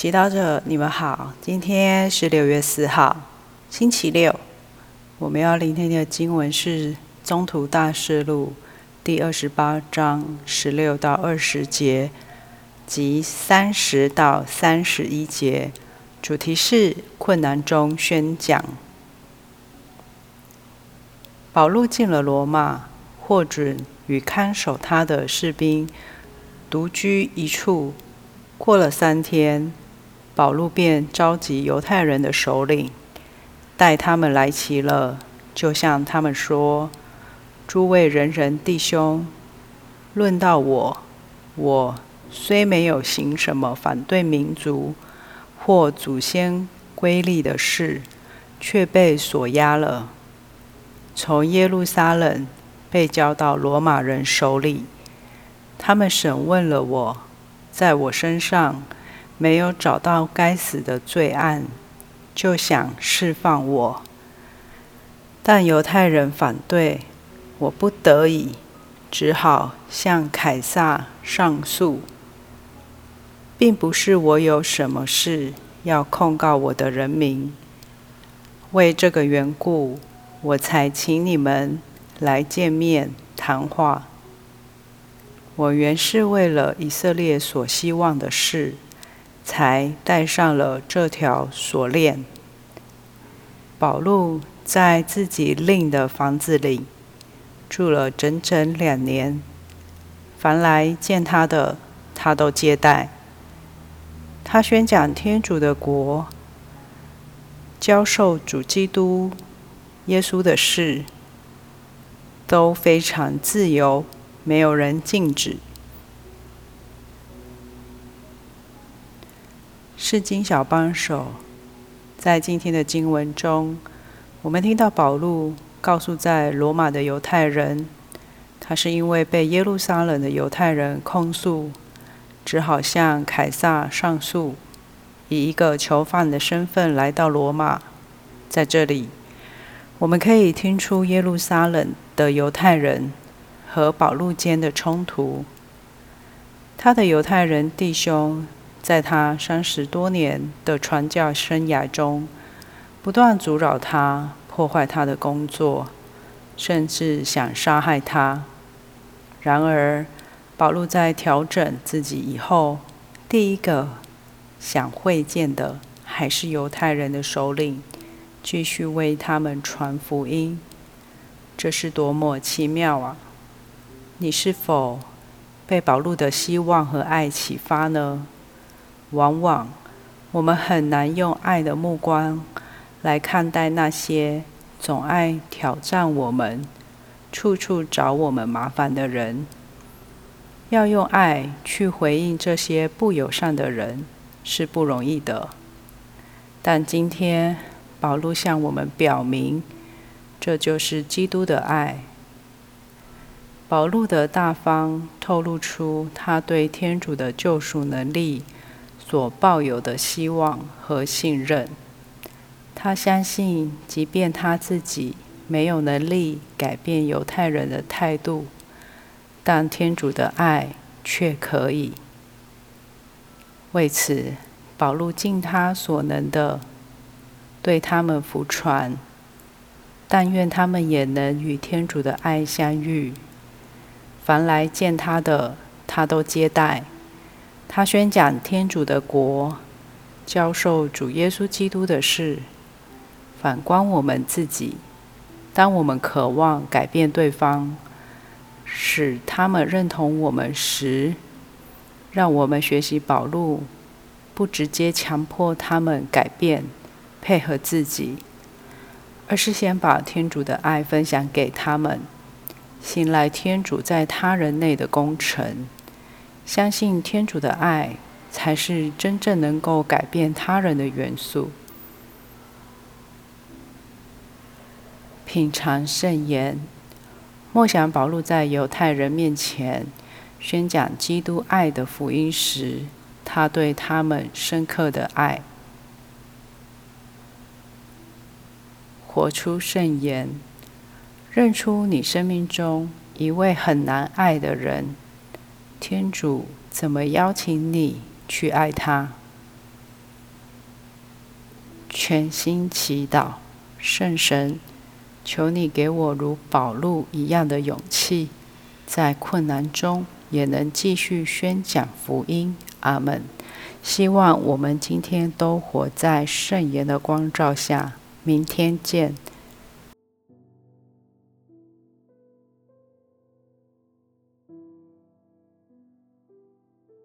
祈祷者，你们好，今天是六月四号，星期六。我们要聆听的经文是《中途大事录》第二十八章十六到二十节及三十到三十一节，主题是困难中宣讲。保禄进了罗马，获准与看守他的士兵独居一处。过了三天，保禄便召集犹太人的首领，带他们来齐了，就向他们说：“诸位人人弟兄，论到我，我虽没有行什么反对民族或祖先归立的事，却被锁押了。”从耶路撒冷被交到罗马人手里，他们审问了我，在我身上没有找到该死的罪案，就想释放我。但犹太人反对，我不得已，只好向凯撒上诉，并不是我有什么事要控告我的人民。为这个缘故。我才请你们来见面谈话。我原是为了以色列所希望的事，才带上了这条锁链。保禄在自己另的房子里住了整整两年，凡来见他的，他都接待。他宣讲天主的国，教授主基督。耶稣的事都非常自由，没有人禁止。是经小帮手，在今天的经文中，我们听到保禄告诉在罗马的犹太人，他是因为被耶路撒冷的犹太人控诉，只好向凯撒上诉，以一个囚犯的身份来到罗马，在这里。我们可以听出耶路撒冷的犹太人和保禄间的冲突。他的犹太人弟兄在他三十多年的传教生涯中，不断阻扰他、破坏他的工作，甚至想杀害他。然而，保禄在调整自己以后，第一个想会见的还是犹太人的首领。继续为他们传福音，这是多么奇妙啊！你是否被保禄的希望和爱启发呢？往往我们很难用爱的目光来看待那些总爱挑战我们、处处找我们麻烦的人。要用爱去回应这些不友善的人是不容易的，但今天。保罗向我们表明，这就是基督的爱。保罗的大方透露出他对天主的救赎能力所抱有的希望和信任。他相信，即便他自己没有能力改变犹太人的态度，但天主的爱却可以。为此，保禄尽他所能的。对他们服传，但愿他们也能与天主的爱相遇。凡来见他的，他都接待。他宣讲天主的国，教授主耶稣基督的事。反观我们自己，当我们渴望改变对方，使他们认同我们时，让我们学习保禄，不直接强迫他们改变。配合自己，而是先把天主的爱分享给他们，信赖天主在他人内的功臣，相信天主的爱才是真正能够改变他人的元素。品尝圣言，默想保禄在犹太人面前宣讲基督爱的福音时，他对他们深刻的爱。活出圣言，认出你生命中一位很难爱的人，天主怎么邀请你去爱他？全心祈祷，圣神，求你给我如宝路一样的勇气，在困难中也能继续宣讲福音。阿门。希望我们今天都活在圣言的光照下。明天见。